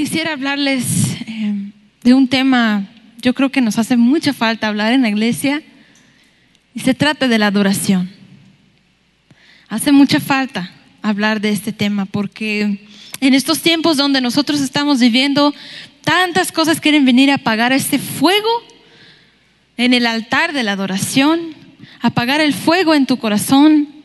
quisiera hablarles eh, de un tema, yo creo que nos hace mucha falta hablar en la iglesia, y se trata de la adoración. Hace mucha falta hablar de este tema porque en estos tiempos donde nosotros estamos viviendo, tantas cosas quieren venir a apagar este fuego en el altar de la adoración, apagar el fuego en tu corazón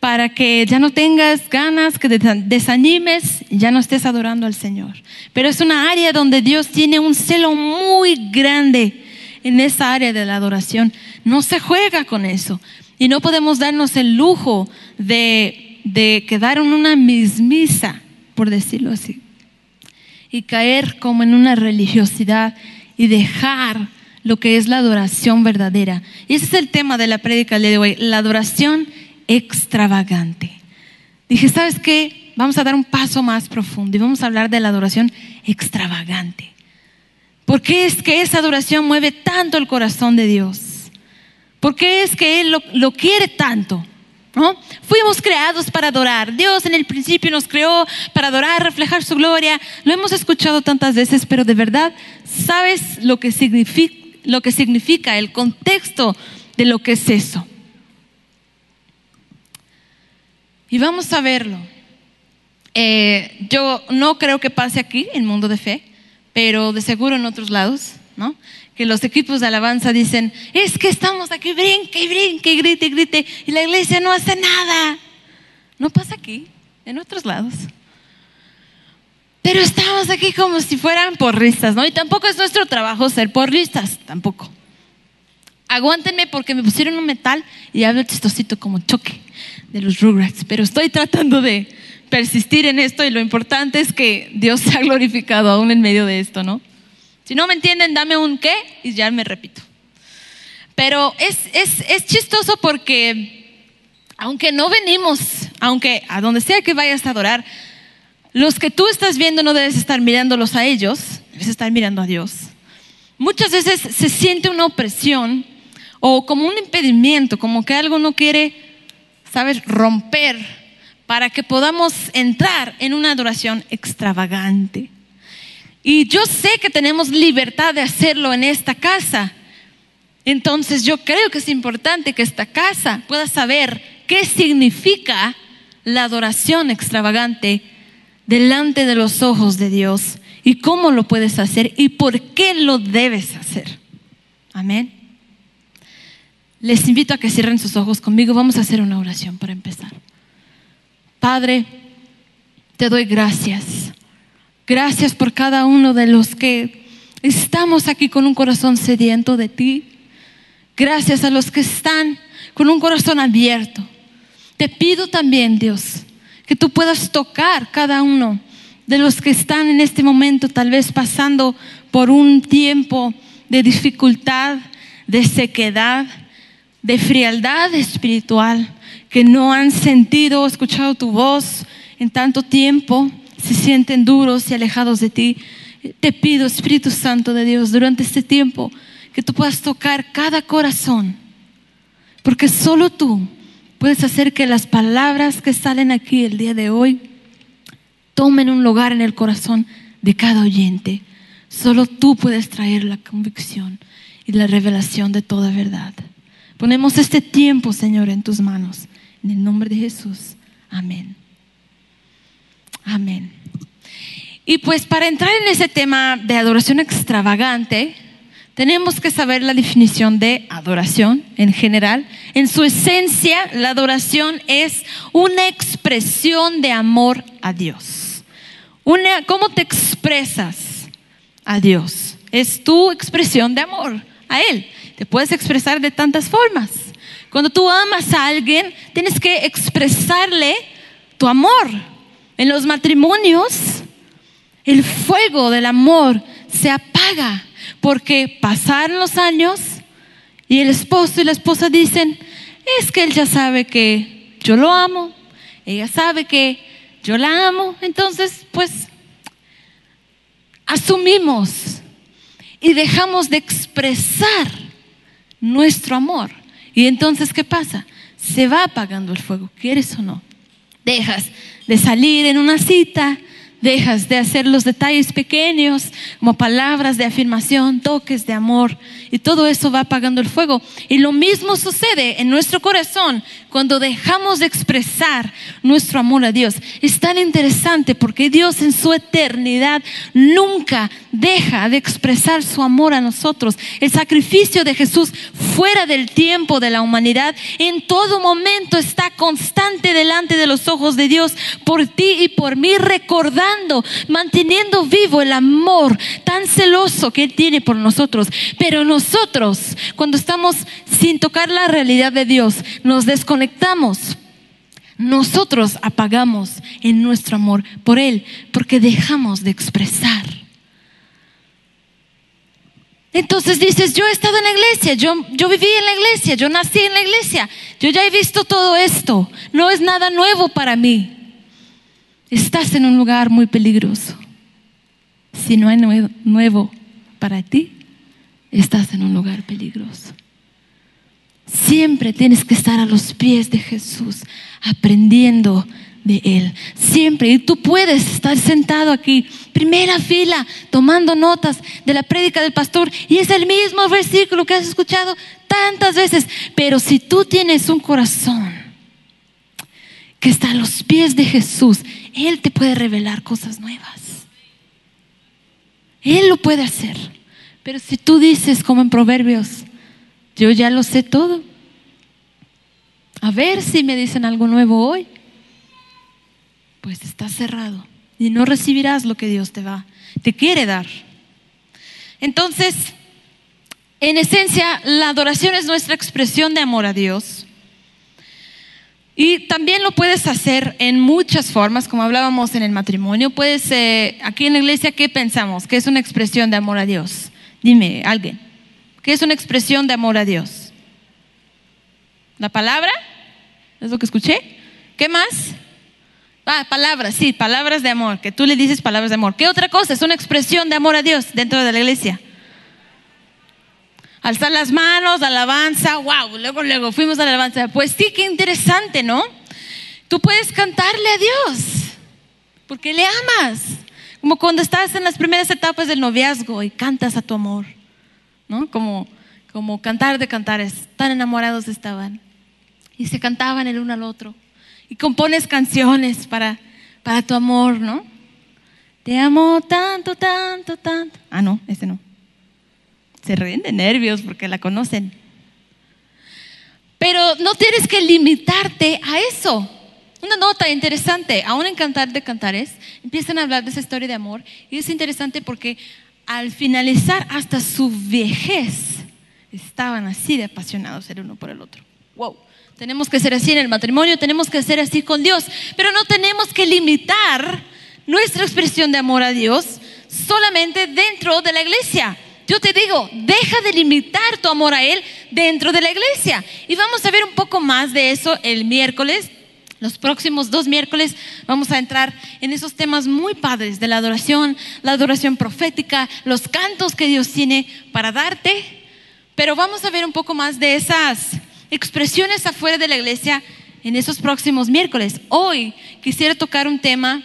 para que ya no tengas ganas, que desanimes, ya no estés adorando al Señor. Pero es una área donde Dios tiene un celo muy grande en esa área de la adoración. No se juega con eso. Y no podemos darnos el lujo de, de quedar en una mismisa, por decirlo así, y caer como en una religiosidad y dejar lo que es la adoración verdadera. Y ese es el tema de la prédica de hoy, la adoración extravagante. Dije, ¿sabes qué? Vamos a dar un paso más profundo y vamos a hablar de la adoración extravagante. ¿Por qué es que esa adoración mueve tanto el corazón de Dios? ¿Por qué es que Él lo, quiere tanto? ¿No? Fuimos creados para adorar. Dios en el principio nos creó para adorar, reflejar su gloria. Lo hemos escuchado tantas veces, pero de verdad, ¿sabes lo que significa, lo que significa el contexto de lo que es eso? Y vamos a verlo. Eh, yo no creo que pase aquí en Mundo de Fe, pero de seguro en otros lados, ¿no? Que los equipos de alabanza dicen, es que estamos aquí, brinque y brinque y grite y grite, y la iglesia no hace nada. No pasa aquí, en otros lados. Pero estamos aquí como si fueran porristas, ¿no? Y tampoco es nuestro trabajo ser porristas, tampoco. Aguántenme porque me pusieron un metal y hablo chistosito como choque de los Rugrats, pero estoy tratando de persistir en esto y lo importante es que Dios se ha glorificado aún en medio de esto, ¿no? Si no me entienden, dame un qué y ya me repito. Pero es, es, es chistoso porque aunque no venimos, aunque a donde sea que vayas a adorar, los que tú estás viendo no debes estar mirándolos a ellos, debes estar mirando a Dios. Muchas veces se siente una opresión o como un impedimento, como que algo no quiere, sabes, romper para que podamos entrar en una adoración extravagante. Y yo sé que tenemos libertad de hacerlo en esta casa. Entonces yo creo que es importante que esta casa pueda saber qué significa la adoración extravagante delante de los ojos de Dios y cómo lo puedes hacer y por qué lo debes hacer. Amén. Les invito a que cierren sus ojos conmigo. Vamos a hacer una oración para empezar. Padre, te doy gracias. Gracias por cada uno de los que estamos aquí con un corazón sediento de ti. Gracias a los que están con un corazón abierto. Te pido también, Dios, que tú puedas tocar cada uno de los que están en este momento tal vez pasando por un tiempo de dificultad, de sequedad, de frialdad espiritual, que no han sentido o escuchado tu voz en tanto tiempo, se sienten duros y alejados de ti. Te pido, Espíritu Santo de Dios, durante este tiempo, que tú puedas tocar cada corazón, porque solo tú puedes hacer que las palabras que salen aquí el día de hoy tomen un lugar en el corazón de cada oyente. Solo tú puedes traer la convicción y la revelación de toda verdad. Ponemos este tiempo, Señor, en tus manos. En el nombre de Jesús. Amén. Amén. Y pues para entrar en ese tema de adoración extravagante, tenemos que saber la definición de adoración en general. En su esencia, la adoración es una expresión de amor a Dios. Una, ¿Cómo te expresas a Dios? Es tu expresión de amor a Él. Te puedes expresar de tantas formas. Cuando tú amas a alguien, tienes que expresarle tu amor. En los matrimonios, el fuego del amor se apaga porque pasaron los años y el esposo y la esposa dicen, es que él ya sabe que yo lo amo, ella sabe que yo la amo, entonces pues asumimos y dejamos de expresar nuestro amor. Y entonces, ¿qué pasa? Se va apagando el fuego, ¿quieres o no? Dejas de salir en una cita, dejas de hacer los detalles pequeños como palabras de afirmación, toques de amor y todo eso va apagando el fuego. Y lo mismo sucede en nuestro corazón cuando dejamos de expresar nuestro amor a Dios. Es tan interesante porque Dios en su eternidad nunca deja de expresar su amor a nosotros. El sacrificio de Jesús fuera del tiempo de la humanidad en todo momento está constante delante de los ojos de Dios por ti y por mí, recordando, manteniendo vivo el amor tan celoso que Él tiene por nosotros. Pero nosotros, cuando estamos sin tocar la realidad de Dios, nos desconectamos. Nosotros apagamos en nuestro amor por Él porque dejamos de expresar. Entonces dices, yo he estado en la iglesia, yo, yo viví en la iglesia, yo nací en la iglesia, yo ya he visto todo esto, no es nada nuevo para mí. Estás en un lugar muy peligroso. Si no hay nuevo para ti, estás en un lugar peligroso. Siempre tienes que estar a los pies de Jesús, aprendiendo de Él. Siempre. Y tú puedes estar sentado aquí, primera fila, tomando notas de la prédica del pastor. Y es el mismo versículo que has escuchado tantas veces. Pero si tú tienes un corazón que está a los pies de Jesús, Él te puede revelar cosas nuevas. Él lo puede hacer. Pero si tú dices, como en Proverbios, yo ya lo sé todo. A ver si me dicen algo nuevo hoy. Pues está cerrado y no recibirás lo que Dios te va, te quiere dar. Entonces, en esencia, la adoración es nuestra expresión de amor a Dios. Y también lo puedes hacer en muchas formas, como hablábamos en el matrimonio. Puedes, eh, aquí en la iglesia, ¿qué pensamos? ¿Qué es una expresión de amor a Dios? Dime, alguien. ¿Qué es una expresión de amor a Dios? ¿La palabra? ¿Es lo que escuché? ¿Qué más? Ah, palabras, sí, palabras de amor, que tú le dices palabras de amor. ¿Qué otra cosa? Es una expresión de amor a Dios dentro de la iglesia. Alzar las manos, alabanza, wow, luego, luego fuimos a la alabanza. Pues sí, qué interesante, ¿no? Tú puedes cantarle a Dios, porque le amas. Como cuando estás en las primeras etapas del noviazgo y cantas a tu amor, ¿no? Como, como cantar de cantares, tan enamorados estaban. Y se cantaban el uno al otro. Y compones canciones para, para tu amor, ¿no? Te amo tanto, tanto, tanto. Ah, no, ese no. Se ríen nervios porque la conocen. Pero no tienes que limitarte a eso. Una nota interesante, aún en Cantar de Cantares, empiezan a hablar de esa historia de amor y es interesante porque al finalizar hasta su vejez estaban así de apasionados el uno por el otro. Wow. Tenemos que ser así en el matrimonio, tenemos que ser así con Dios, pero no tenemos que limitar nuestra expresión de amor a Dios solamente dentro de la iglesia. Yo te digo, deja de limitar tu amor a Él dentro de la iglesia. Y vamos a ver un poco más de eso el miércoles. Los próximos dos miércoles vamos a entrar en esos temas muy padres de la adoración, la adoración profética, los cantos que Dios tiene para darte. Pero vamos a ver un poco más de esas expresiones afuera de la iglesia en esos próximos miércoles. Hoy quisiera tocar un tema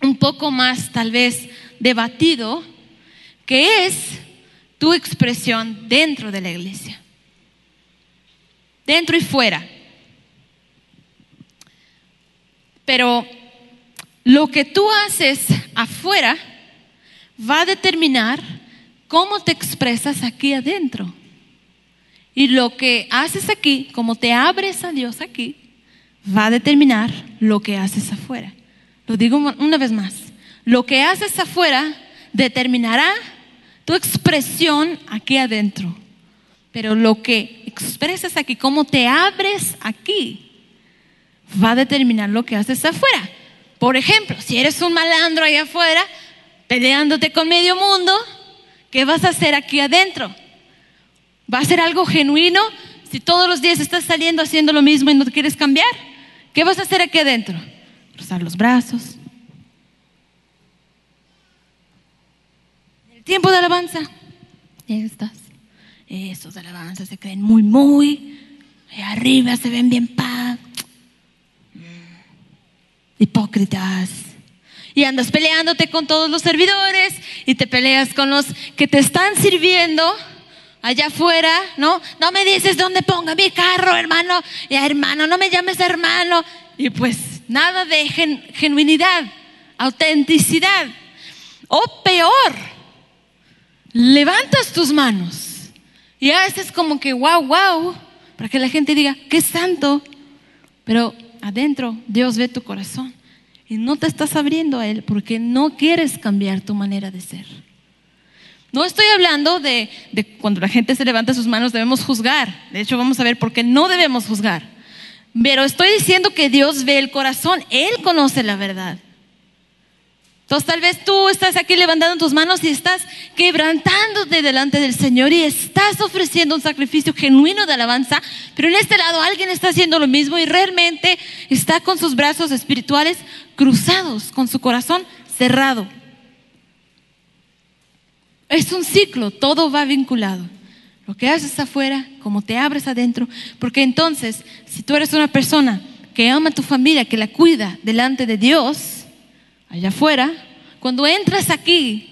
un poco más tal vez debatido, que es tu expresión dentro de la iglesia. Dentro y fuera. Pero lo que tú haces afuera va a determinar cómo te expresas aquí adentro. Y lo que haces aquí, como te abres a Dios aquí, va a determinar lo que haces afuera. Lo digo una vez más. Lo que haces afuera determinará tu expresión aquí adentro. Pero lo que expresas aquí, cómo te abres aquí, va a determinar lo que haces afuera. Por ejemplo, si eres un malandro ahí afuera, peleándote con medio mundo, ¿qué vas a hacer aquí adentro? ¿Va a ser algo genuino si todos los días estás saliendo haciendo lo mismo y no te quieres cambiar? ¿Qué vas a hacer aquí adentro? Cruzar los brazos. El tiempo de alabanza. Ahí estás. Esos de alabanza se creen muy, muy. Arriba se ven bien paz. Y andas peleándote con todos los servidores y te peleas con los que te están sirviendo allá afuera, ¿no? No me dices dónde ponga mi carro, hermano. Y hermano, no me llames hermano. Y pues nada de genuinidad, autenticidad. O peor, levantas tus manos y haces como que wow, wow, para que la gente diga, qué santo. Pero adentro Dios ve tu corazón y no te estás abriendo a Él porque no quieres cambiar tu manera de ser. No estoy hablando de, cuando la gente se levanta sus manos debemos juzgar. De hecho, vamos a ver por qué no debemos juzgar. Pero estoy diciendo que Dios ve el corazón. Él conoce la verdad. Entonces tal vez tú estás aquí levantando tus manos y estás quebrantándote delante del Señor y estás ofreciendo un sacrificio genuino de alabanza, pero en este lado alguien está haciendo lo mismo y realmente está con sus brazos espirituales cruzados, con su corazón cerrado. Es un ciclo, todo va vinculado. Lo que haces afuera, como te abres adentro, porque entonces, si tú eres una persona que ama a tu familia, que la cuida delante de Dios, allá afuera, cuando entras aquí,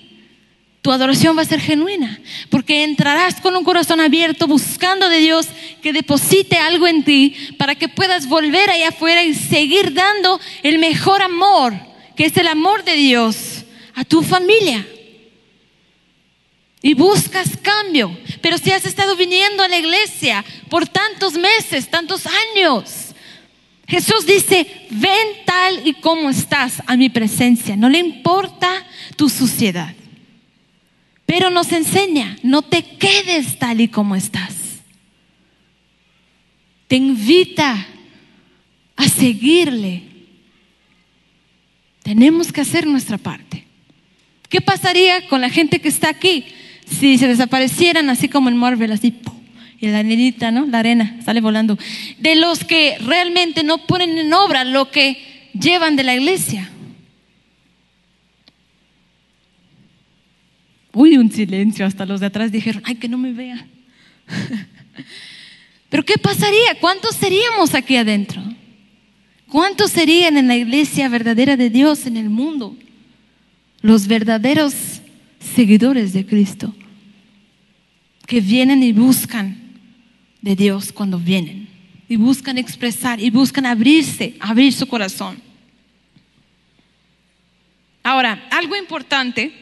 tu adoración va a ser genuina, porque entrarás con un corazón abierto buscando de Dios que deposite algo en ti para que puedas volver allá afuera y seguir dando el mejor amor, que es el amor de Dios, a tu familia. Y buscas cambio, pero si has estado viniendo a la iglesia por tantos meses, tantos años, Jesús dice, ven tal y como estás a mi presencia, no le importa tu suciedad, pero nos enseña, no te quedes tal y como estás. Te invita a seguirle. Tenemos que hacer nuestra parte. ¿Qué pasaría con la gente que está aquí si se desaparecieran así como en Marvel, así? Y la arenita, ¿no? La arena sale volando. De los que realmente no ponen en obra lo que llevan de la iglesia. Uy, un silencio, hasta los de atrás dijeron, ay, que no me vean. Pero ¿qué pasaría? ¿Cuántos seríamos aquí adentro? ¿Cuántos serían en la iglesia verdadera de Dios en el mundo? Los verdaderos seguidores de Cristo, que vienen y buscan de Dios cuando vienen y buscan expresar y buscan abrirse, abrir su corazón. Ahora, algo importante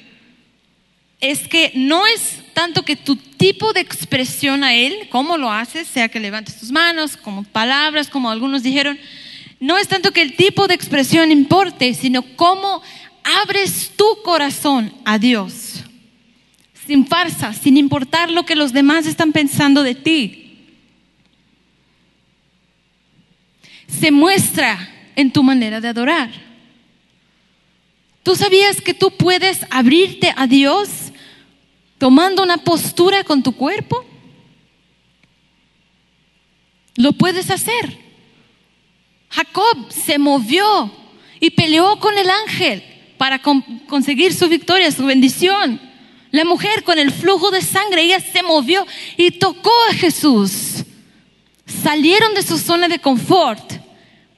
es que no es tanto que tu tipo de expresión a Él, cómo lo haces, sea que levantes tus manos, como palabras, como algunos dijeron, no es tanto que el tipo de expresión importe, sino cómo abres tu corazón a Dios, sin farsa, sin importar lo que los demás están pensando de ti. Se muestra en tu manera de adorar. ¿Tú sabías que tú puedes abrirte a Dios tomando una postura con tu cuerpo? Lo puedes hacer. Jacob se movió y peleó con el ángel para conseguir su victoria, su bendición. La mujer con el flujo de sangre, ella se movió y tocó a Jesús. Salieron de su zona de confort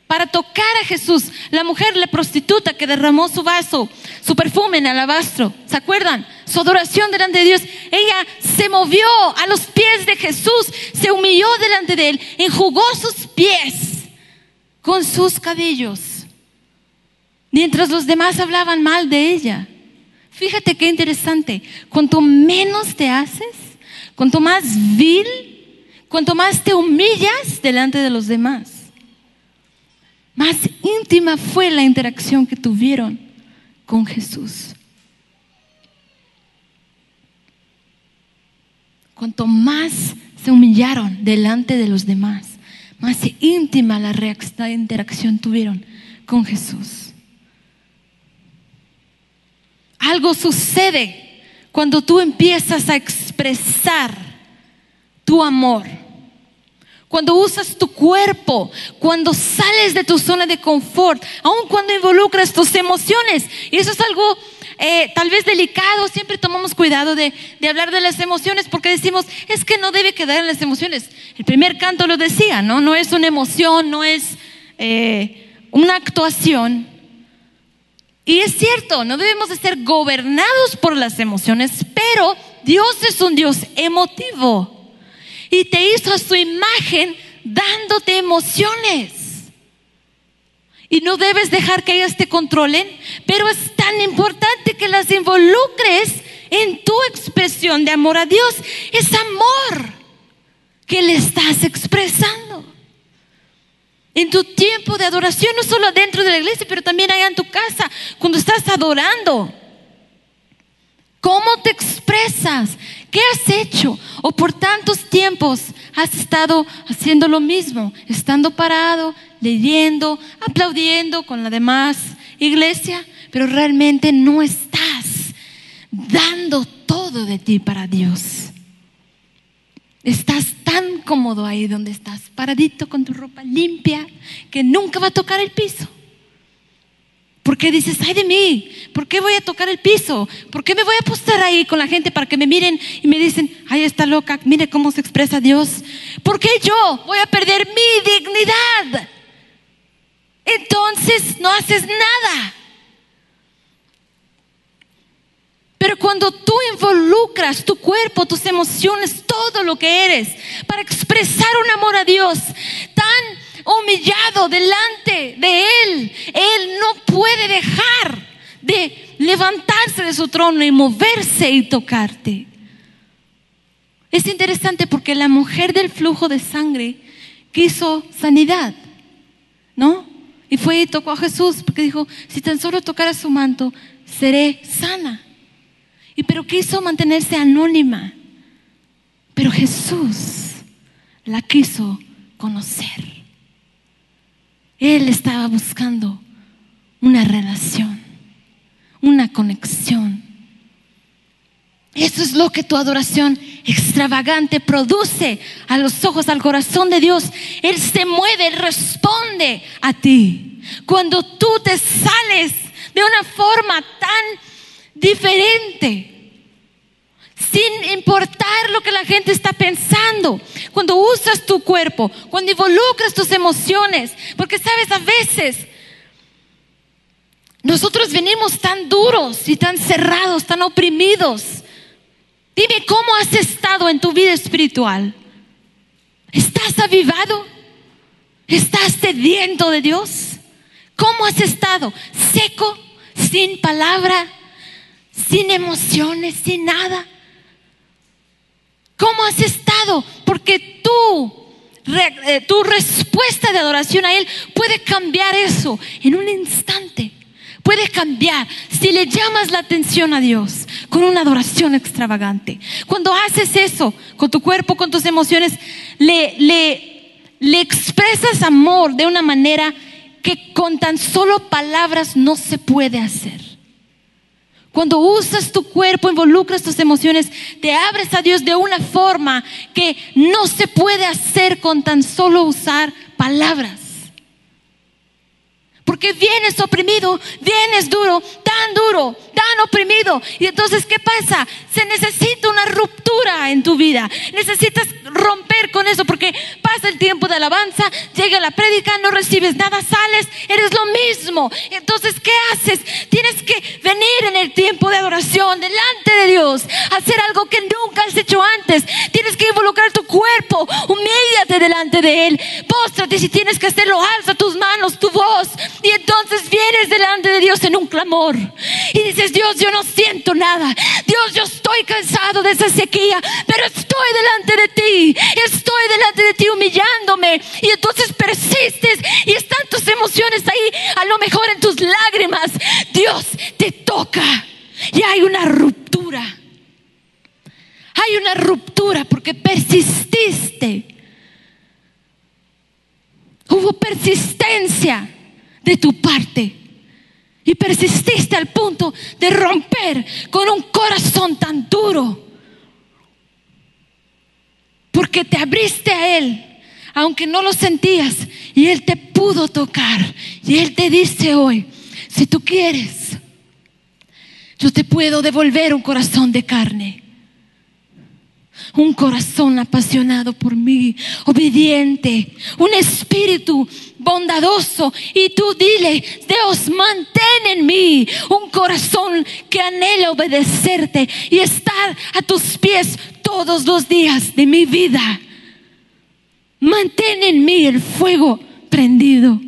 para tocar a Jesús. La mujer, la prostituta que derramó su vaso, su perfume en alabastro, ¿se acuerdan? Su adoración delante de Dios. Ella se movió a los pies de Jesús, se humilló delante de él, enjugó sus pies con sus cabellos, mientras los demás hablaban mal de ella. Fíjate qué interesante. Cuanto menos te haces, cuanto más vil, cuanto más te humillas delante de los demás más íntima fue la interacción que tuvieron con Jesús. Cuanto más se humillaron delante de los demás, más íntima la, interacción tuvieron con Jesús. Algo sucede cuando tú empiezas a expresar tu amor cuando usas tu cuerpo, cuando sales de tu zona de confort, aun cuando involucras tus emociones. Y eso es algo eh, tal vez delicado, siempre tomamos cuidado de, hablar de las emociones porque decimos, es que no debe quedar en las emociones. El primer canto lo decía, ¿no? No es una emoción, no es eh, una actuación. Y es cierto, no debemos de ser gobernados por las emociones, pero Dios es un Dios emotivo. Y te hizo a su imagen dándote emociones. Y no debes dejar que ellas te controlen, pero es tan importante que las involucres en tu expresión de amor a Dios. Es amor que le estás expresando. En tu tiempo de adoración, no solo dentro de la iglesia, pero también allá en tu casa, cuando estás adorando. ¿Cómo te expresas? ¿Qué has hecho? ¿O por tantos tiempos has estado haciendo lo mismo? Estando parado, leyendo, aplaudiendo con la demás iglesia, pero realmente no estás dando todo de ti para Dios. Estás tan cómodo ahí donde estás, paradito con tu ropa limpia, que nunca va a tocar el piso. ¿Por qué dices, ay de mí? ¿Por qué voy a tocar el piso? ¿Por qué me voy a postar ahí con la gente para que me miren y me dicen, ay, está loca, mire cómo se expresa Dios? ¿Por qué yo voy a perder mi dignidad? Entonces no haces nada. Pero cuando tú involucras tu cuerpo, tus emociones, todo lo que eres, para expresar un amor a Dios tan humillado delante de Él. Él no puede dejar de levantarse de su trono y moverse y tocarte. Es interesante porque la mujer del flujo de sangre quiso sanidad, ¿no? Y fue y tocó a Jesús porque dijo, si tan solo tocara su manto, seré sana. Y pero quiso mantenerse anónima. Pero Jesús la quiso conocer. Él estaba buscando una relación, una conexión. Eso es lo que tu adoración extravagante produce a los ojos, al corazón de Dios. Él se mueve, responde a ti. Cuando tú te sales de una forma tan diferente, sin importar lo que la gente está pensando. Cuando usas tu cuerpo, cuando involucras tus emociones, porque sabes, a veces nosotros venimos tan duros y tan cerrados, tan oprimidos. Dime cómo has estado en tu vida espiritual. ¿Estás avivado? ¿Estás sediento de Dios? ¿Cómo has estado? ¿Seco? ¿Sin palabra? ¿Sin emociones? ¿Sin nada? ¿Cómo has estado? Porque tú, eh, tu respuesta de adoración a Él puede cambiar eso en un instante. Puede cambiar si le llamas la atención a Dios con una adoración extravagante. Cuando haces eso con tu cuerpo, con tus emociones, le, le, le expresas amor de una manera que con tan solo palabras no se puede hacer. Cuando usas tu cuerpo, involucras tus emociones, te abres a Dios de una forma que no se puede hacer con tan solo usar palabras. Porque vienes oprimido, vienes duro, tan duro, tan oprimido. Y entonces, ¿qué pasa? Se necesita una ruptura en tu vida. Necesitas romper con eso porque pasa el tiempo de alabanza, llega la prédica, no recibes nada, sales, eres lo mismo. Entonces, ¿qué haces? Tienes que venir en el tiempo de adoración delante de Dios, hacer algo que nunca has hecho antes. Tienes que involucrar tu cuerpo, humíllate delante de Él, póstrate si tienes que hacerlo, alza tus manos, tu voz entonces vienes delante de Dios en un clamor. Y dices, Dios, yo no siento nada. Dios, yo estoy cansado de esa sequía, pero estoy delante de ti. Estoy delante de ti humillándome. Y entonces persistes y están tus emociones ahí, a lo mejor en tus lágrimas. Dios te toca y hay una ruptura. Hay una ruptura porque persististe. Hubo persistencia de tu parte. Y persististe al punto de romper con un corazón tan duro. Porque te abriste a Él, aunque no lo sentías, y Él te pudo tocar. Y Él te dice hoy, si tú quieres, yo te puedo devolver un corazón de carne un corazón apasionado por mí, obediente, un espíritu bondadoso. Y tú dile, Dios, mantén en mí un corazón que anhela obedecerte y estar a tus pies todos los días de mi vida. Mantén en mí el fuego prendido.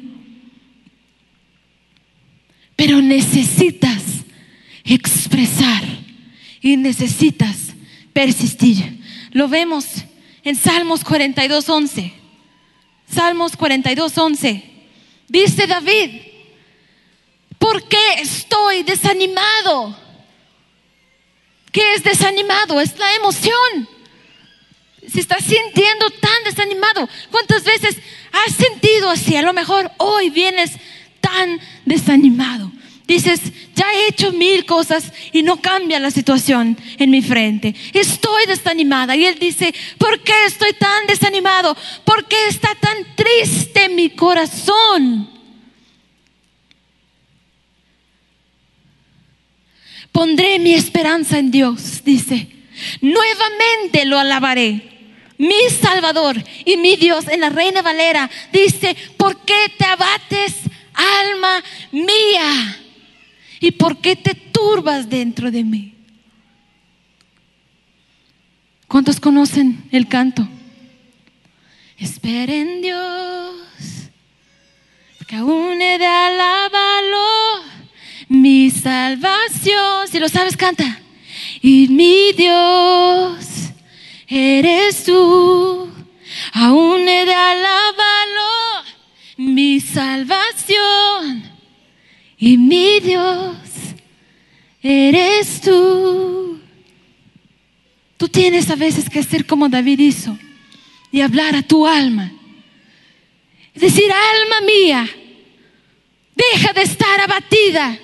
Pero necesitas expresar y necesitas persistir. Lo vemos en Salmos 42, 11. Salmos 42, 11. Dice David, ¿por qué estoy desanimado? ¿Qué es desanimado? Es la emoción. Se está sintiendo tan desanimado. ¿Cuántas veces has sentido así? A lo mejor hoy vienes tan desanimado. Dices, ya he hecho mil cosas y no cambia la situación en mi frente. Estoy desanimada. Y él dice, ¿por qué estoy tan desanimado? ¿Por qué está tan triste mi corazón? Pondré mi esperanza en Dios, dice. Nuevamente lo alabaré. Mi Salvador y mi Dios en la Reina Valera dice, ¿por qué te abates, alma mía? ¿Y por qué te turbas dentro de mí? ¿Cuántos conocen el canto? Espera en Dios, que aún he de alabarlo, mi salvación. Si lo sabes, canta. Y mi Dios, eres tú, aún he de alabarlo, mi salvación y mi Dios eres tú. Tú tienes a veces que ser como David hizo y hablar a tu alma. Decir, alma mía, deja de estar abatida.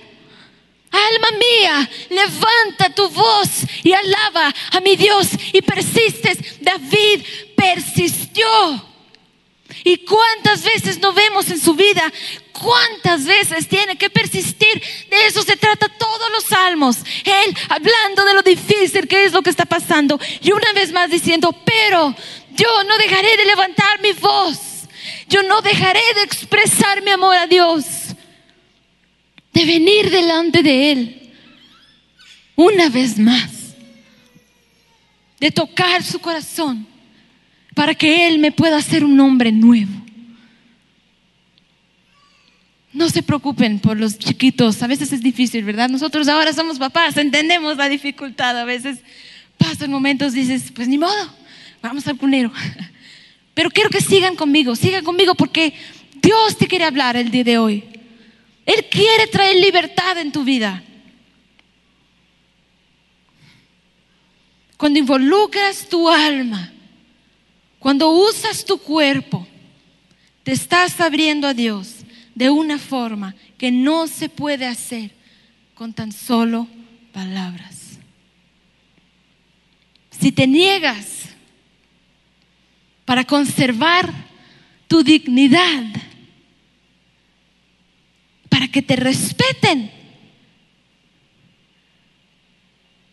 Alma mía, levanta tu voz y alaba a mi Dios y persistes. David persistió. ¿Y cuántas veces no vemos en su vida? ¿Cuántas veces tiene que persistir? De eso se trata todos los salmos. Él hablando de lo difícil que es lo que está pasando. Y una vez más diciendo, pero yo no dejaré de levantar mi voz. Yo no dejaré de expresar mi amor a Dios. De venir delante de Él. Una vez más. De tocar su corazón para que Él me pueda hacer un hombre nuevo. No se preocupen por los chiquitos, a veces es difícil, ¿verdad? Nosotros ahora somos papás, entendemos la dificultad, a veces pasan momentos, dices, pues ni modo, vamos al cunero. Pero quiero que sigan conmigo, sigan conmigo porque Dios te quiere hablar el día de hoy. Él quiere traer libertad en tu vida. Cuando involucras tu alma, cuando usas tu cuerpo, te estás abriendo a Dios de una forma que no se puede hacer con tan solo palabras. Si te niegas para conservar tu dignidad, para que te respeten,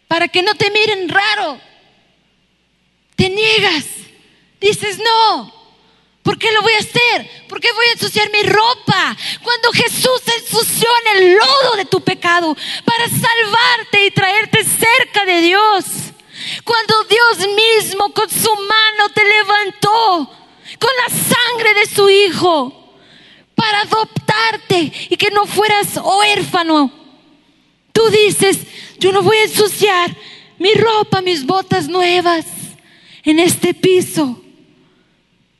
para que no te miren raro, te niegas Dices, no, ¿por qué lo voy a hacer? ¿Por qué voy a ensuciar mi ropa? Cuando Jesús ensució en el lodo de tu pecado para salvarte y traerte cerca de Dios. Cuando Dios mismo con su mano te levantó con la sangre de su Hijo para adoptarte y que no fueras huérfano. Tú dices, yo no voy a ensuciar mi ropa, mis botas nuevas en este piso.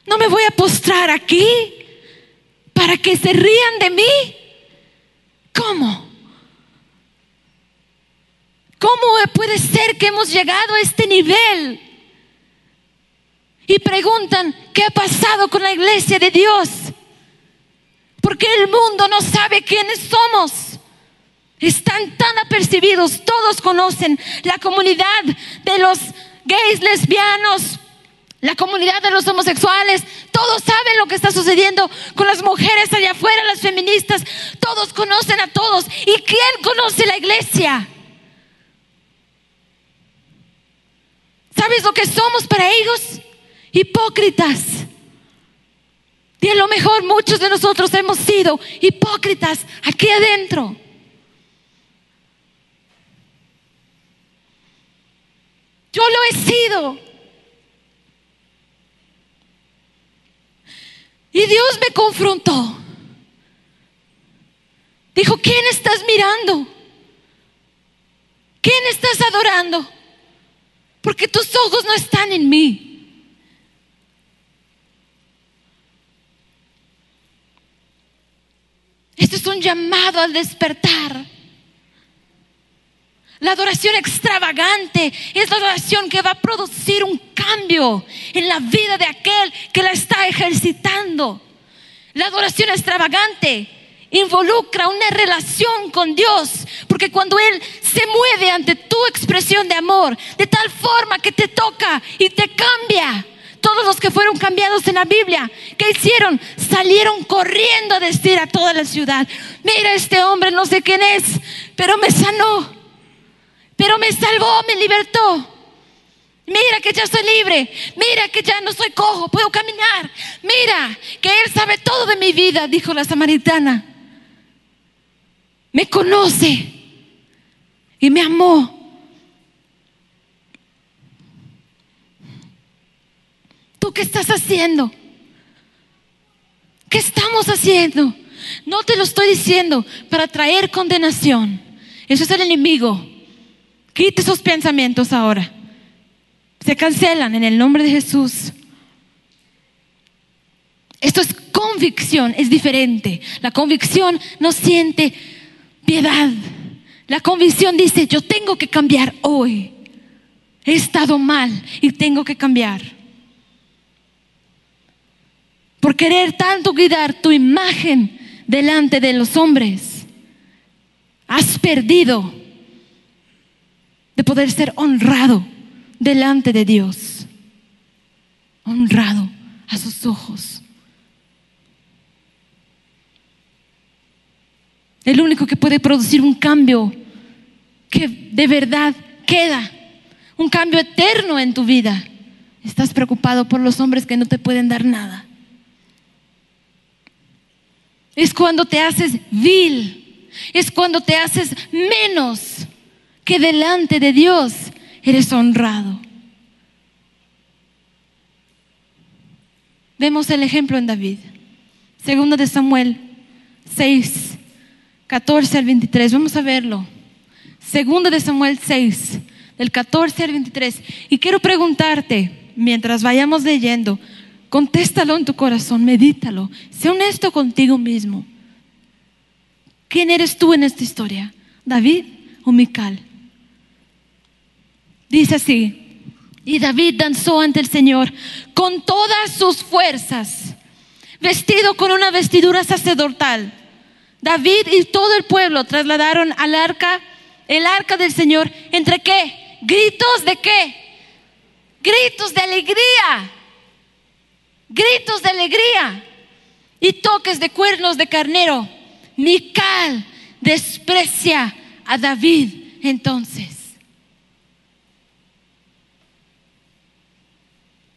No me voy a postrar aquí para que se rían de mí. ¿Cómo? ¿Cómo puede ser que hemos llegado a este nivel? Y preguntan, ¿qué ha pasado con la iglesia de Dios? Porque el mundo no sabe quiénes somos. Están tan apercibidos, todos conocen la comunidad de los gays, lesbianos, la comunidad de los homosexuales, todos saben lo que está sucediendo con las mujeres allá afuera, las feministas, todos conocen a todos. ¿Y quién conoce la iglesia? ¿Sabes lo que somos para ellos? Hipócritas. Y a lo mejor muchos de nosotros hemos sido hipócritas aquí adentro. Yo lo he sido. Y Dios me confrontó. Dijo, ¿quién estás mirando? ¿Quién estás adorando? Porque tus ojos no están en mí. Esto es un llamado al despertar. La adoración extravagante es la adoración que va a producir un cambio en la vida de aquel que la está ejercitando. La adoración extravagante involucra una relación con Dios, porque cuando Él se mueve ante tu expresión de amor, de tal forma que te toca y te cambia, todos los que fueron cambiados en la Biblia, ¿qué hicieron? Salieron corriendo a decir a toda la ciudad, mira este hombre, no sé quién es, pero me sanó, pero me salvó, me libertó. Mira que ya soy libre, mira que ya no soy cojo, puedo caminar, mira que Él sabe todo de mi vida, dijo la samaritana. Me conoce y me amó. ¿Tú qué estás haciendo? ¿Qué estamos haciendo? No te lo estoy diciendo para traer condenación. Eso es el enemigo. Quite esos pensamientos ahora. Se cancelan en el nombre de Jesús. Esto es convicción, es diferente. La convicción no siente piedad. La convicción dice, yo tengo que cambiar hoy. He estado mal y tengo que cambiar por querer tanto cuidar tu imagen delante de los hombres, has perdido de poder ser honrado delante de Dios, honrado a sus ojos. El único que puede producir un cambio que de verdad queda, un cambio eterno en tu vida. Estás preocupado por los hombres que no te pueden dar nada. Es cuando te haces vil. Es cuando te haces menos que delante de Dios eres honrado. Vemos el ejemplo en David. Segundo de Samuel 6, 14 al 23. Vamos a verlo. Segundo de Samuel 6, del 14 al 23. Y quiero preguntarte, mientras vayamos leyendo, Contéstalo en tu corazón, medítalo. Sé honesto contigo mismo. ¿Quién eres tú en esta historia? ¿David o Mical? Dice así, y David danzó ante el Señor con todas sus fuerzas, vestido con una vestidura sacerdotal. David y todo el pueblo trasladaron al arca, el arca del Señor, entre qué? Gritos de qué? Gritos de alegría gritos de alegría y toques de cuernos de carnero. Mical desprecia a David entonces.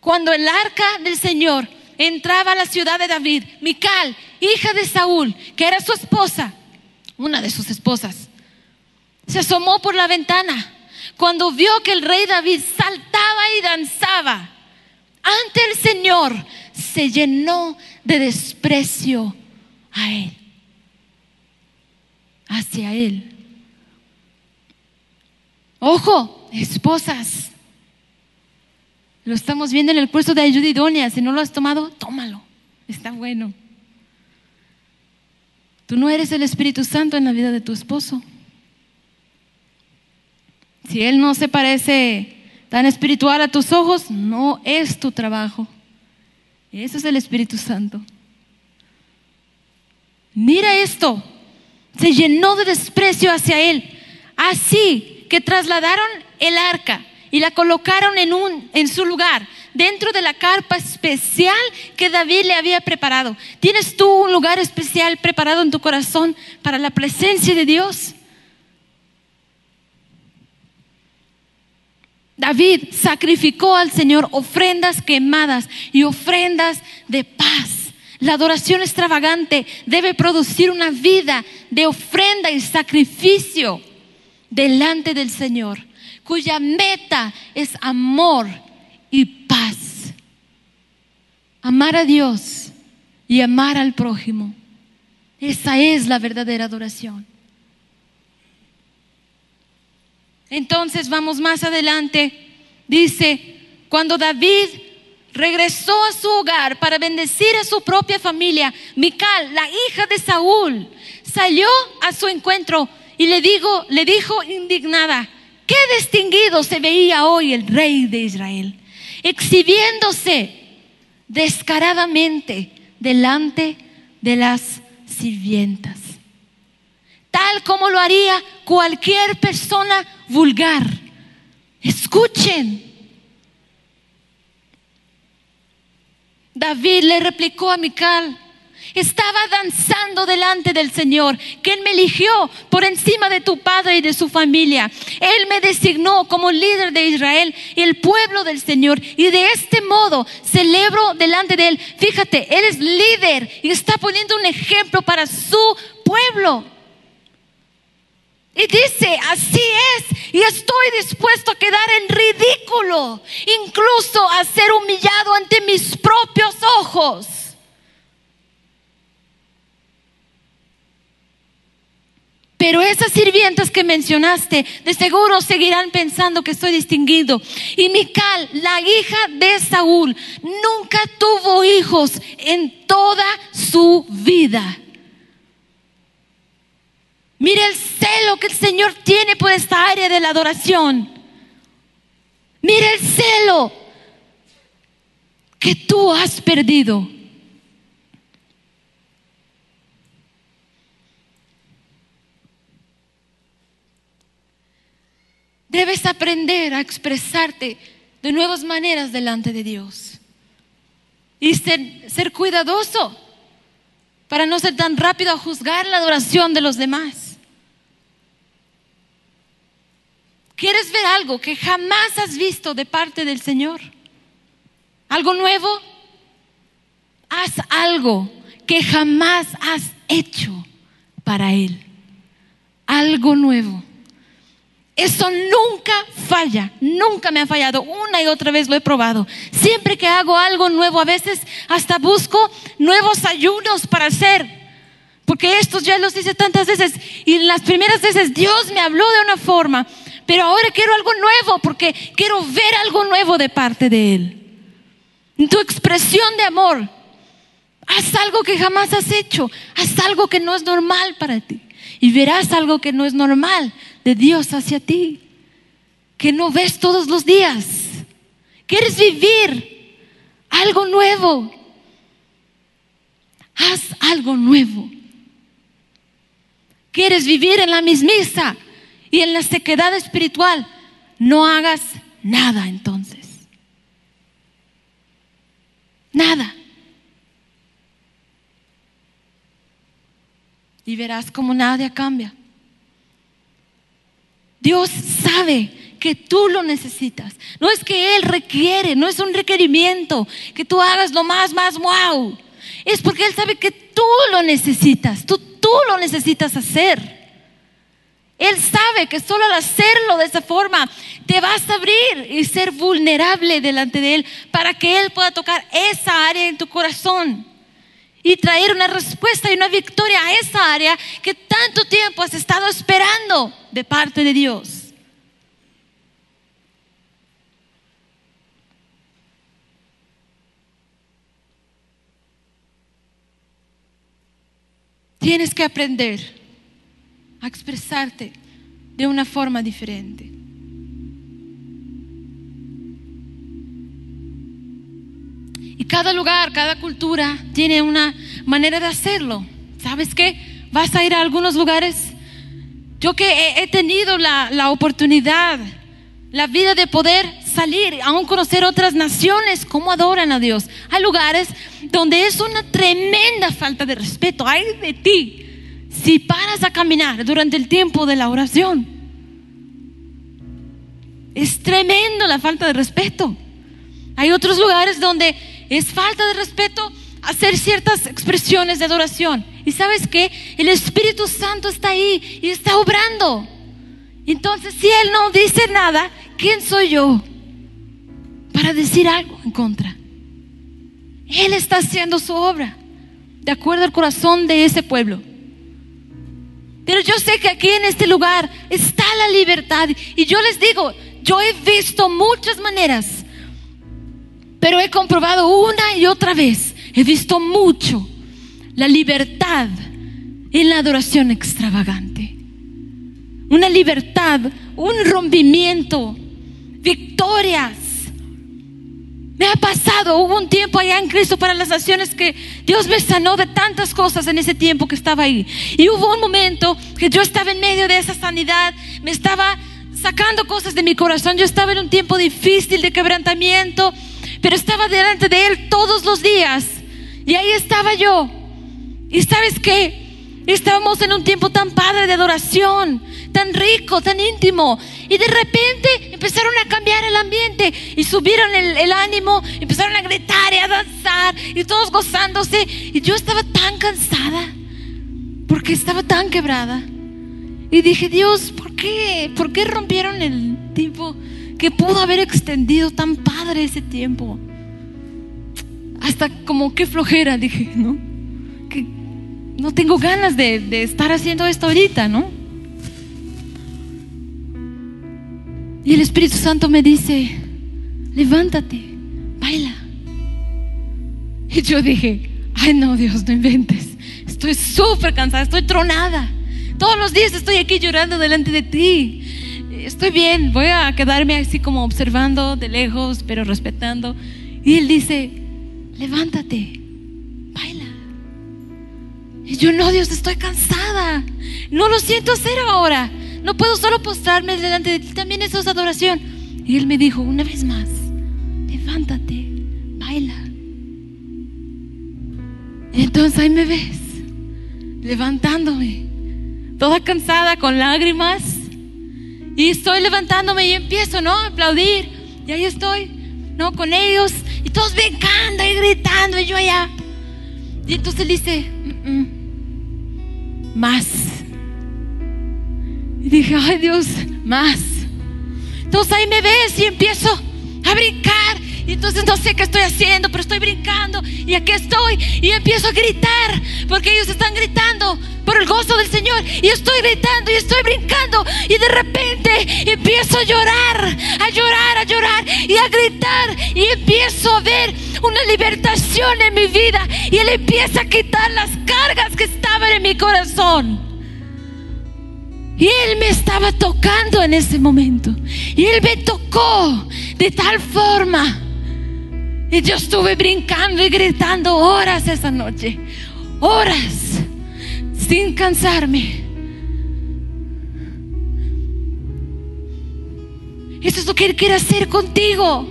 Cuando el arca del Señor entraba a la ciudad de David, Mical, hija de Saúl, que era su esposa, una de sus esposas, se asomó por la ventana cuando vio que el rey David saltaba y danzaba ante el Señor, se llenó de desprecio a Él, hacia Él. Ojo, esposas, lo estamos viendo en el puesto de ayuda idónea, si no lo has tomado, tómalo, está bueno. Tú no eres el Espíritu Santo en la vida de tu esposo. Si Él no se parece tan espiritual a tus ojos, no es tu trabajo. Eso es el Espíritu Santo. Mira esto. Se llenó de desprecio hacia él. Así que trasladaron el arca y la colocaron en, un, en su lugar, dentro de la carpa especial que David le había preparado. ¿Tienes tú un lugar especial preparado en tu corazón para la presencia de Dios? David sacrificó al Señor ofrendas quemadas y ofrendas de paz. La adoración extravagante debe producir una vida de ofrenda y sacrificio delante del Señor, cuya meta es amor y paz. Amar a Dios y amar al prójimo. Esa es la verdadera adoración. Entonces vamos más adelante. Dice, cuando David regresó a su hogar para bendecir a su propia familia, Mical, la hija de Saúl, salió a su encuentro y le, digo, le dijo indignada, qué distinguido se veía hoy el rey de Israel, exhibiéndose descaradamente delante de las sirvientas, tal como lo haría cualquier persona vulgar. Escuchen. David le replicó a Mical, estaba danzando delante del Señor, que Él me eligió por encima de tu padre y de su familia. Él me designó como líder de Israel y el pueblo del Señor. Y de este modo celebro delante de Él. Fíjate, Él es líder y está poniendo un ejemplo para su pueblo. Y dice, así es, y estoy dispuesto a quedar en ridículo, incluso a ser humillado ante mis propios ojos. Pero esas sirvientas que mencionaste, de seguro seguirán pensando que estoy distinguido. Y Mical, la hija de Saúl, nunca tuvo hijos en toda su vida. Mira el celo que el Señor tiene por esta área de la adoración. Mira el celo que tú has perdido. Debes aprender a expresarte de nuevas maneras delante de Dios. Y ser, ser cuidadoso para no ser tan rápido a juzgar la adoración de los demás. ¿Quieres ver algo que jamás has visto de parte del Señor? ¿Algo nuevo? Haz algo que jamás has hecho para Él. Algo nuevo. Eso nunca falla, nunca me ha fallado. Una y otra vez lo he probado. Siempre que hago algo nuevo, a veces hasta busco nuevos ayunos para hacer. Porque estos ya los hice tantas veces. Y las primeras veces Dios me habló de una forma pero ahora quiero algo nuevo porque quiero ver algo nuevo de parte de Él. Tu expresión de amor, haz algo que jamás has hecho, haz algo que no es normal para ti y verás algo que no es normal de Dios hacia ti, que no ves todos los días. ¿Quieres vivir algo nuevo? Haz algo nuevo. ¿Quieres vivir en la mismisa? y en la sequedad espiritual, no hagas nada entonces. Nada. Y verás como nada cambia. Dios sabe que tú lo necesitas. No es que Él requiere, no es un requerimiento que tú hagas lo más, más wow. Es porque Él sabe que tú lo necesitas, tú, tú lo necesitas hacer. Él sabe que solo al hacerlo de esa forma te vas a abrir y ser vulnerable delante de Él para que Él pueda tocar esa área en tu corazón y traer una respuesta y una victoria a esa área que tanto tiempo has estado esperando de parte de Dios. Tienes que aprender a expresarte de una forma diferente. Y cada lugar, cada cultura tiene una manera de hacerlo. ¿Sabes qué? Vas a ir a algunos lugares. Yo que he, tenido la, la oportunidad, la vida de poder salir, aún conocer otras naciones, cómo adoran a Dios. Hay lugares donde es una tremenda falta de respeto. Hay de ti si paras a caminar durante el tiempo de la oración. Es tremendo la falta de respeto. Hay otros lugares donde es falta de respeto hacer ciertas expresiones de adoración. Y sabes que el Espíritu Santo está ahí y está obrando. Entonces, si Él no dice nada, ¿quién soy yo para decir algo en contra? Él está haciendo su obra de acuerdo al corazón de ese pueblo. Pero yo sé que aquí en este lugar está la libertad. Y yo les digo, yo he visto muchas maneras, pero he comprobado una y otra vez, he visto mucho la libertad en la adoración extravagante. Una libertad, un rompimiento, victorias me ha pasado, hubo un tiempo allá en Cristo para las naciones que Dios me sanó de tantas cosas en ese tiempo que estaba ahí. Y hubo un momento que yo estaba en medio de esa sanidad, me estaba sacando cosas de mi corazón, yo estaba en un tiempo difícil de quebrantamiento, pero estaba delante de Él todos los días. Y ahí estaba yo. Y sabes qué? Estábamos en un tiempo tan padre de adoración, tan rico, tan íntimo. Y de repente empezaron a cambiar el ambiente y subieron el, ánimo, empezaron a gritar y a danzar y todos gozándose. Y yo estaba tan cansada porque estaba tan quebrada. Y dije, Dios, ¿por qué? ¿Por qué rompieron el tiempo que pudo haber extendido tan padre ese tiempo? Hasta como qué flojera, dije, ¿no? Que no tengo ganas de, de estar haciendo esto ahorita, ¿no? Y el Espíritu Santo me dice, levántate, baila. Y yo dije, ay no, Dios, no inventes. Estoy súper cansada, estoy tronada. Todos los días estoy aquí llorando delante de ti. Estoy bien, voy a quedarme así como observando de lejos, pero respetando. Y él dice, levántate, baila. Y yo no, Dios, estoy cansada. No lo siento hacer ahora. No puedo solo postrarme delante de ti, también eso es adoración. Y él me dijo, una vez más, levántate, baila. Y entonces ahí me ves, levantándome, toda cansada, con lágrimas. Y estoy levantándome y empiezo, ¿no? A aplaudir. Y ahí estoy, ¿no? Con ellos. Todos y gritando. Y yo allá. Y entonces él dice, mm, mm, más y dije, ay Dios, más. Entonces ahí me ves y empiezo a brincar. Y entonces no sé qué estoy haciendo, pero estoy brincando. Y aquí estoy. Y empiezo a gritar. Porque ellos están gritando por el gozo del Señor. Y estoy gritando y estoy brincando. Y de repente empiezo a llorar, a llorar, a llorar. Y a gritar. Y empiezo a ver una libertación en mi vida. Y Él empieza a quitar las cargas que estaban en mi corazón. Y Él me estaba tocando en ese momento. Y Él me tocó de tal forma. Y yo estuve brincando y gritando horas esa noche. Horas. Sin cansarme. Eso es lo que Él quiere hacer contigo.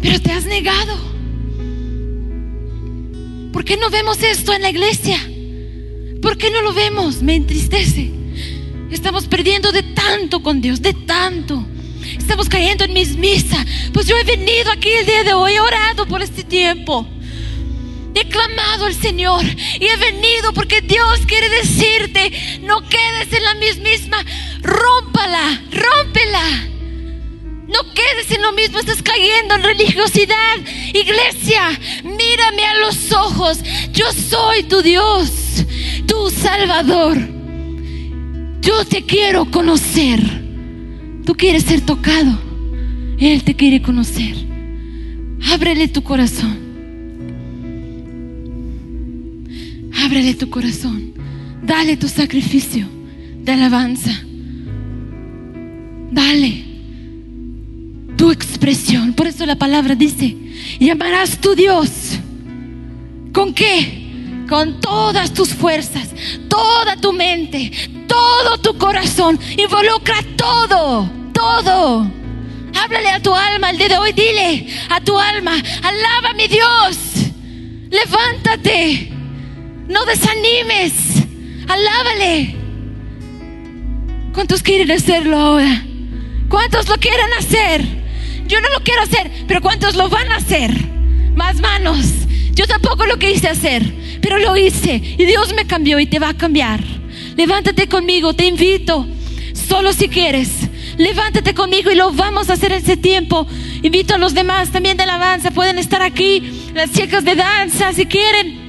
Pero te has negado. ¿Por qué no vemos esto en la iglesia? ¿Por qué no lo vemos? Me entristece. Estamos perdiendo de tanto con Dios, de tanto. Estamos cayendo en mis misas. Pues yo he venido aquí el día de hoy, he orado por este tiempo. He clamado al Señor y he venido porque Dios quiere decirte, no quedes en la misma, rómpala, rómpela. No quedes en lo mismo, estás cayendo en religiosidad. Iglesia, mírame a los ojos. Yo soy tu Dios, tu Salvador. Yo te quiero conocer. Tú quieres ser tocado. Él te quiere conocer. Ábrele tu corazón. Ábrele tu corazón. Dale tu sacrificio de alabanza. Dale tu expresión. Por eso la palabra dice, llamarás tu Dios. ¿Con qué? Con todas tus fuerzas, toda tu mente, todo tu corazón. Involucra todo, todo. Háblale a tu alma el día de hoy. Dile a tu alma, alaba a mi Dios. Levántate. No desanimes. Alábale. ¿Cuántos quieren hacerlo ahora? ¿Cuántos lo quieren hacer? Yo no lo quiero hacer, pero ¿cuántos lo van a hacer? más manos. Yo tampoco lo quise hacer, pero lo hice y Dios me cambió y te va a cambiar. Levántate conmigo, te invito, solo si quieres. Levántate conmigo y lo vamos a hacer en ese tiempo. Invito a los demás también de alabanza, pueden estar aquí, las chicas de danza si quieren.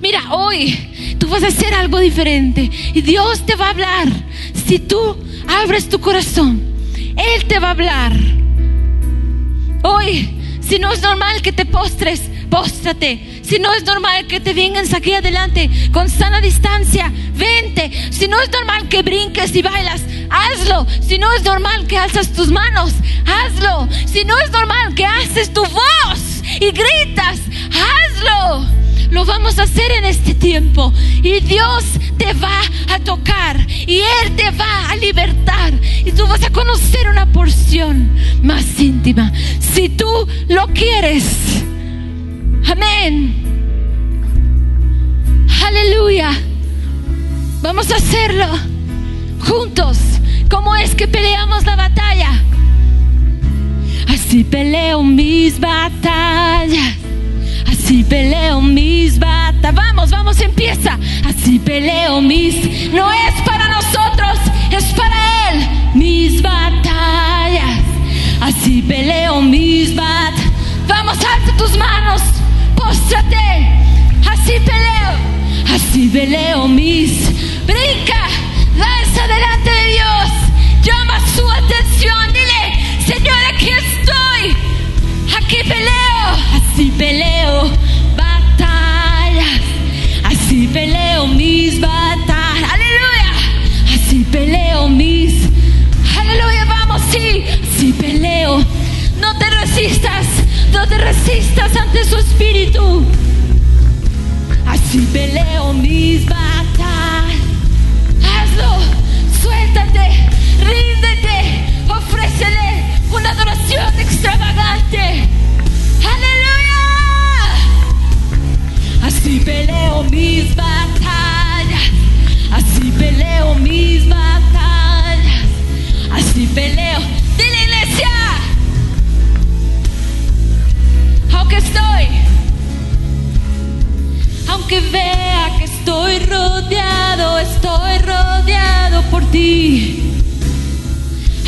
Mira, hoy tú vas a hacer algo diferente y Dios te va a hablar. Si tú abres tu corazón, Él te va a hablar. Hoy, si no es normal que te postres, póstrate. Si no es normal que te vengan aquí adelante con sana distancia, vente. Si no es normal que brinques y bailas, hazlo. Si no es normal que alzas tus manos, hazlo. Si no es normal que haces tu voz y gritas, hazlo. Lo vamos a hacer en este tiempo. Y Dios te va a tocar. Y Él te va a libertar. Y tú vas a conocer una porción más íntima. Si tú lo quieres. Amén. Aleluya. Vamos a hacerlo juntos. ¿Cómo es que peleamos la batalla? Así peleo mis batallas. Así peleo mis batallas. Vamos, vamos, empieza. Así peleo mis. No es para nosotros, es para Él. Mis batallas. Así peleo mis batallas. Vamos, alza tus manos. Póstrate. Así peleo. Así peleo mis. Brinca. Danza delante de Dios. Llama su atención. Dile, Señor, aquí estoy. Aquí peleo. Así peleo batallas. Así peleo mis batallas. Aleluya. Así peleo mis. Aleluya. Vamos, sí. Así peleo. No te resistas. No te resistas ante su espíritu. Así peleo mis batallas. Hazlo. Suéltate. Ríndete. Ofrécele una adoración extravagante. Aleluya. Así peleo mis batallas. Así peleo mis batallas. Así peleo. Dile iglesia. Aunque estoy. Aunque vea que estoy rodeado, estoy rodeado por ti.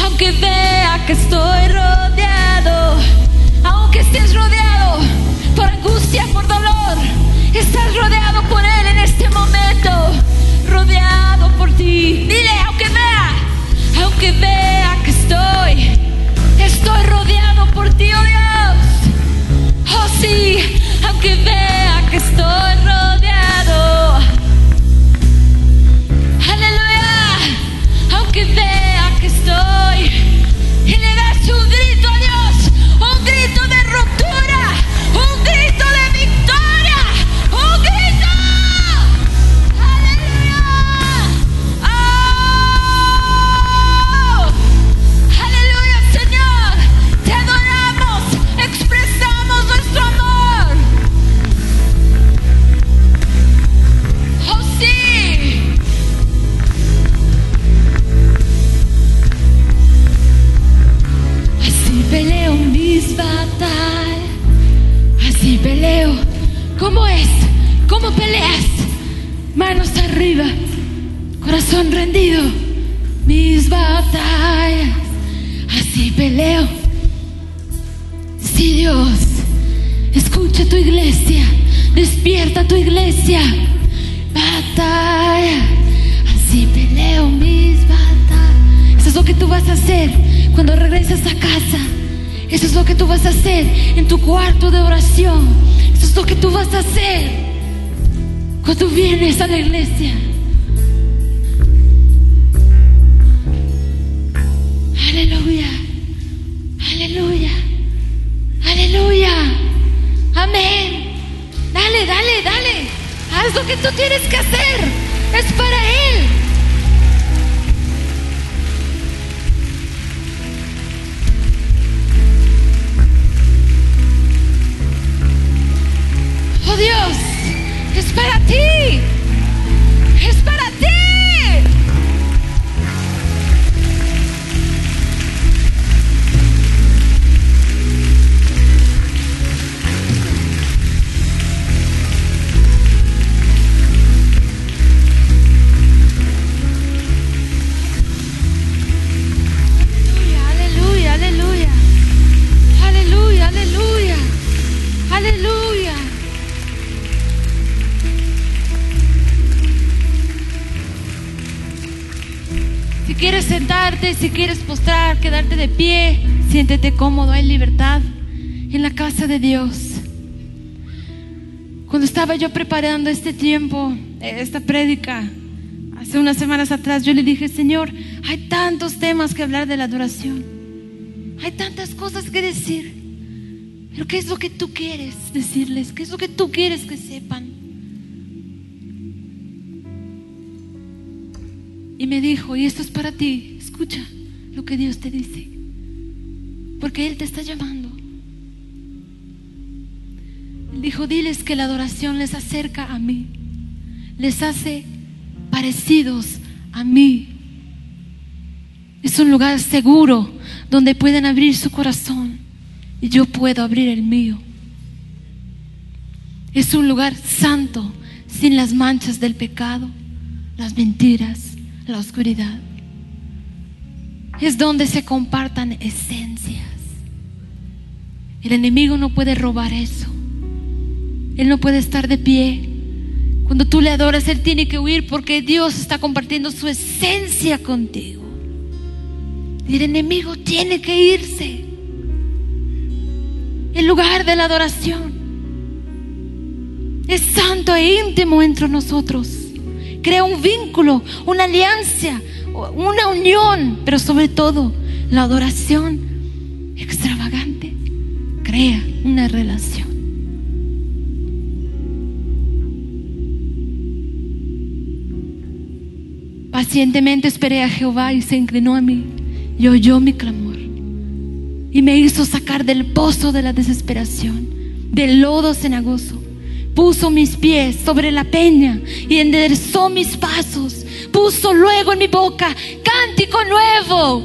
Aunque vea que estoy rodeado, aunque estés rodeado por angustia, por dolor, estás rodeado por Él en este momento, rodeado por ti. Dile, aunque vea, aunque vea que estoy, estoy rodeado por ti, oh Dios. Oh sí, aunque vea que estoy rodeado. Corazón rendido. Mis batallas. Así peleo. Sí, Dios. Escucha tu iglesia. Despierta tu iglesia. Batalla. Así peleo mis batallas. Eso es lo que tú vas a hacer cuando regresas a casa. Eso es lo que tú vas a hacer en tu cuarto de oración. Eso es lo que tú vas a hacer cuando vienes a la iglesia. Aleluya. Aleluya. Aleluya. Amén. Dale, dale, dale. Haz lo que tú tienes que hacer. Es para Él. Oh Dios, es para ti. Si quieres postrar, quedarte de pie, siéntete cómodo, hay libertad en la casa de Dios. Cuando estaba yo preparando este tiempo, esta prédica, hace unas semanas atrás, yo le dije, Señor, hay tantos temas que hablar de la adoración. Hay tantas cosas que decir. Pero ¿qué es lo que tú quieres decirles? ¿Qué es lo que tú quieres que sepan? Y me dijo, y esto es para ti, escucha lo que Dios te dice. Porque Él te está llamando. Él dijo, diles que la adoración les acerca a mí, les hace parecidos a mí. Es un lugar seguro donde pueden abrir su corazón y yo puedo abrir el mío. Es un lugar santo, sin las manchas del pecado, las mentiras, la oscuridad. Es donde se compartan esencias. El enemigo no puede robar eso. Él no puede estar de pie. Cuando tú le adoras, Él tiene que huir porque Dios está compartiendo su esencia contigo. Y el enemigo tiene que irse. El lugar de la adoración es santo e íntimo entre nosotros. Crea un vínculo, una alianza, una unión, pero sobre todo la adoración extravagante crea una relación. Pacientemente esperé a Jehová y se inclinó a mí y oyó mi clamor y me hizo sacar del pozo de la desesperación, del lodo cenagoso. Puso mis pies sobre la peña y enderezó mis pasos. Puso luego en mi boca cántico nuevo.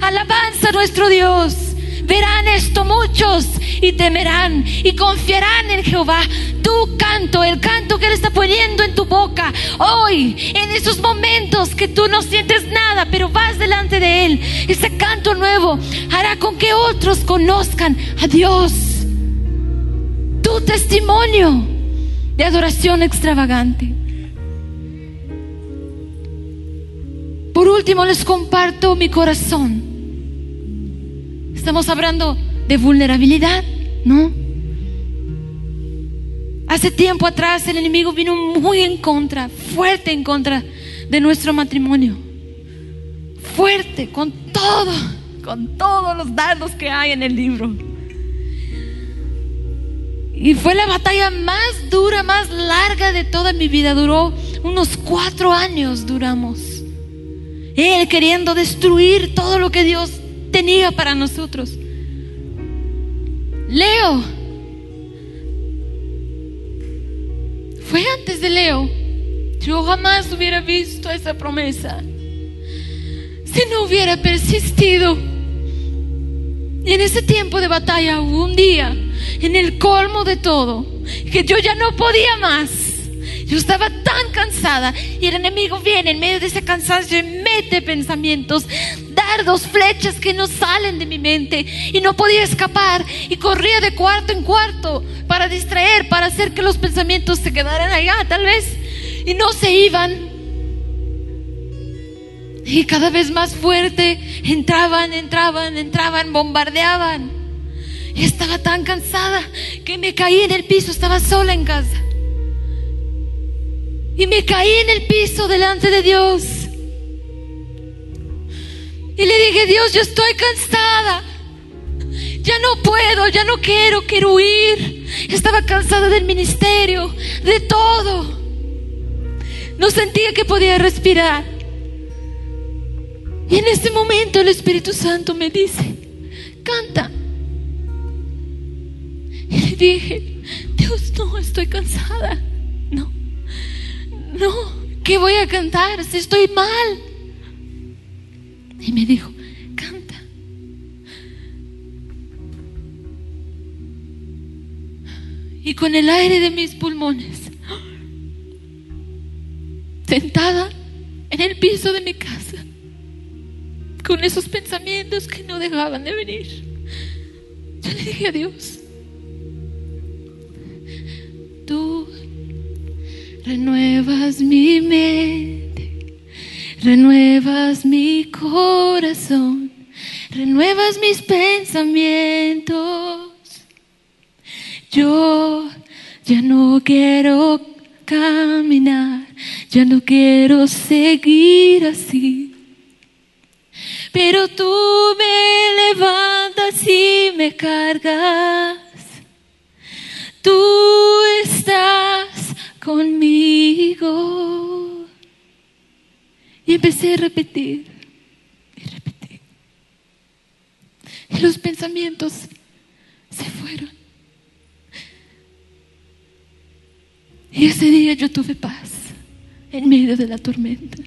Alabanza a nuestro Dios. Verán esto muchos y temerán y confiarán en Jehová. Tu canto, el canto que Él está poniendo en tu boca hoy, en esos momentos que tú no sientes nada, pero vas delante de Él, ese canto nuevo hará con que otros conozcan a Dios. Tu testimonio de adoración extravagante. Por último, les comparto mi corazón. Estamos hablando de vulnerabilidad, ¿no? Hace tiempo atrás el enemigo vino muy en contra, fuerte en contra de nuestro matrimonio. Fuerte, con todo, con todos los dados que hay en el libro. Y fue la batalla más dura, más larga de toda mi vida. Duró unos cuatro años, duramos. Él queriendo destruir todo lo que Dios tenía para nosotros. Leo. Fue antes de Leo. Yo jamás hubiera visto esa promesa si no hubiera persistido. Y en ese tiempo de batalla un día, en el colmo de todo, que yo ya no podía más. Yo estaba tan cansada y el enemigo viene en medio de ese cansancio y mete pensamientos dos flechas que no salen de mi mente y no podía escapar y corría de cuarto en cuarto para distraer, para hacer que los pensamientos se quedaran allá tal vez y no se iban. Y cada vez más fuerte entraban, entraban, entraban, bombardeaban. Y estaba tan cansada que me caí en el piso, estaba sola en casa. Y me caí en el piso delante de Dios. Y le dije, Dios, yo estoy cansada. Ya no puedo, ya no quiero, quiero huir. Estaba cansada del ministerio, de todo. No sentía que podía respirar. Y en ese momento el Espíritu Santo me dice, canta. Y le dije, Dios, no, estoy cansada. No, ¿qué voy a cantar si estoy mal? Y me dijo, canta. Y con el aire de mis pulmones, sentada en el piso de mi casa, con esos pensamientos que no dejaban de venir, yo le dije a Dios, renuevas mi mente Renuevas mi corazón, renuevas mis pensamientos. Yo ya no quiero caminar, ya no quiero seguir así. Pero tú me levantas y me cargas. Tú estás conmigo. Y empecé a repetir y repetir. Y los pensamientos se fueron. Y ese día yo tuve paz en medio de la tormenta.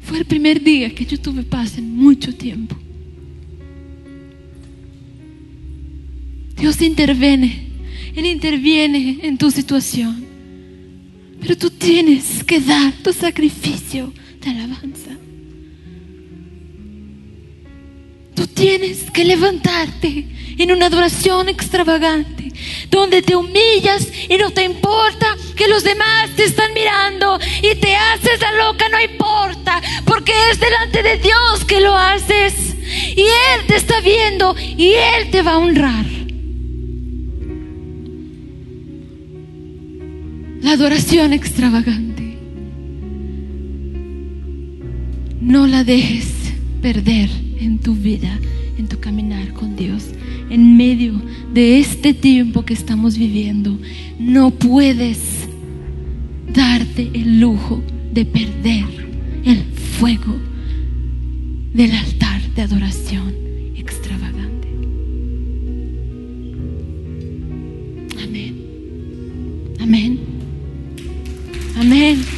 Fue el primer día que yo tuve paz en mucho tiempo. Dios interviene, Él interviene en tu situación. Pero tú tienes que dar tu sacrificio de alabanza. Tú tienes que levantarte en una adoración extravagante, donde te humillas y no te importa que los demás te están mirando y te haces la loca, no importa, porque es delante de Dios que lo haces y Él te está viendo y Él te va a honrar. La adoración extravagante. No la dejes perder en tu vida, en tu caminar con Dios. En medio de este tiempo que estamos viviendo, no puedes darte el lujo de perder el fuego del altar de adoración extravagante. Amén. Amén. Amén.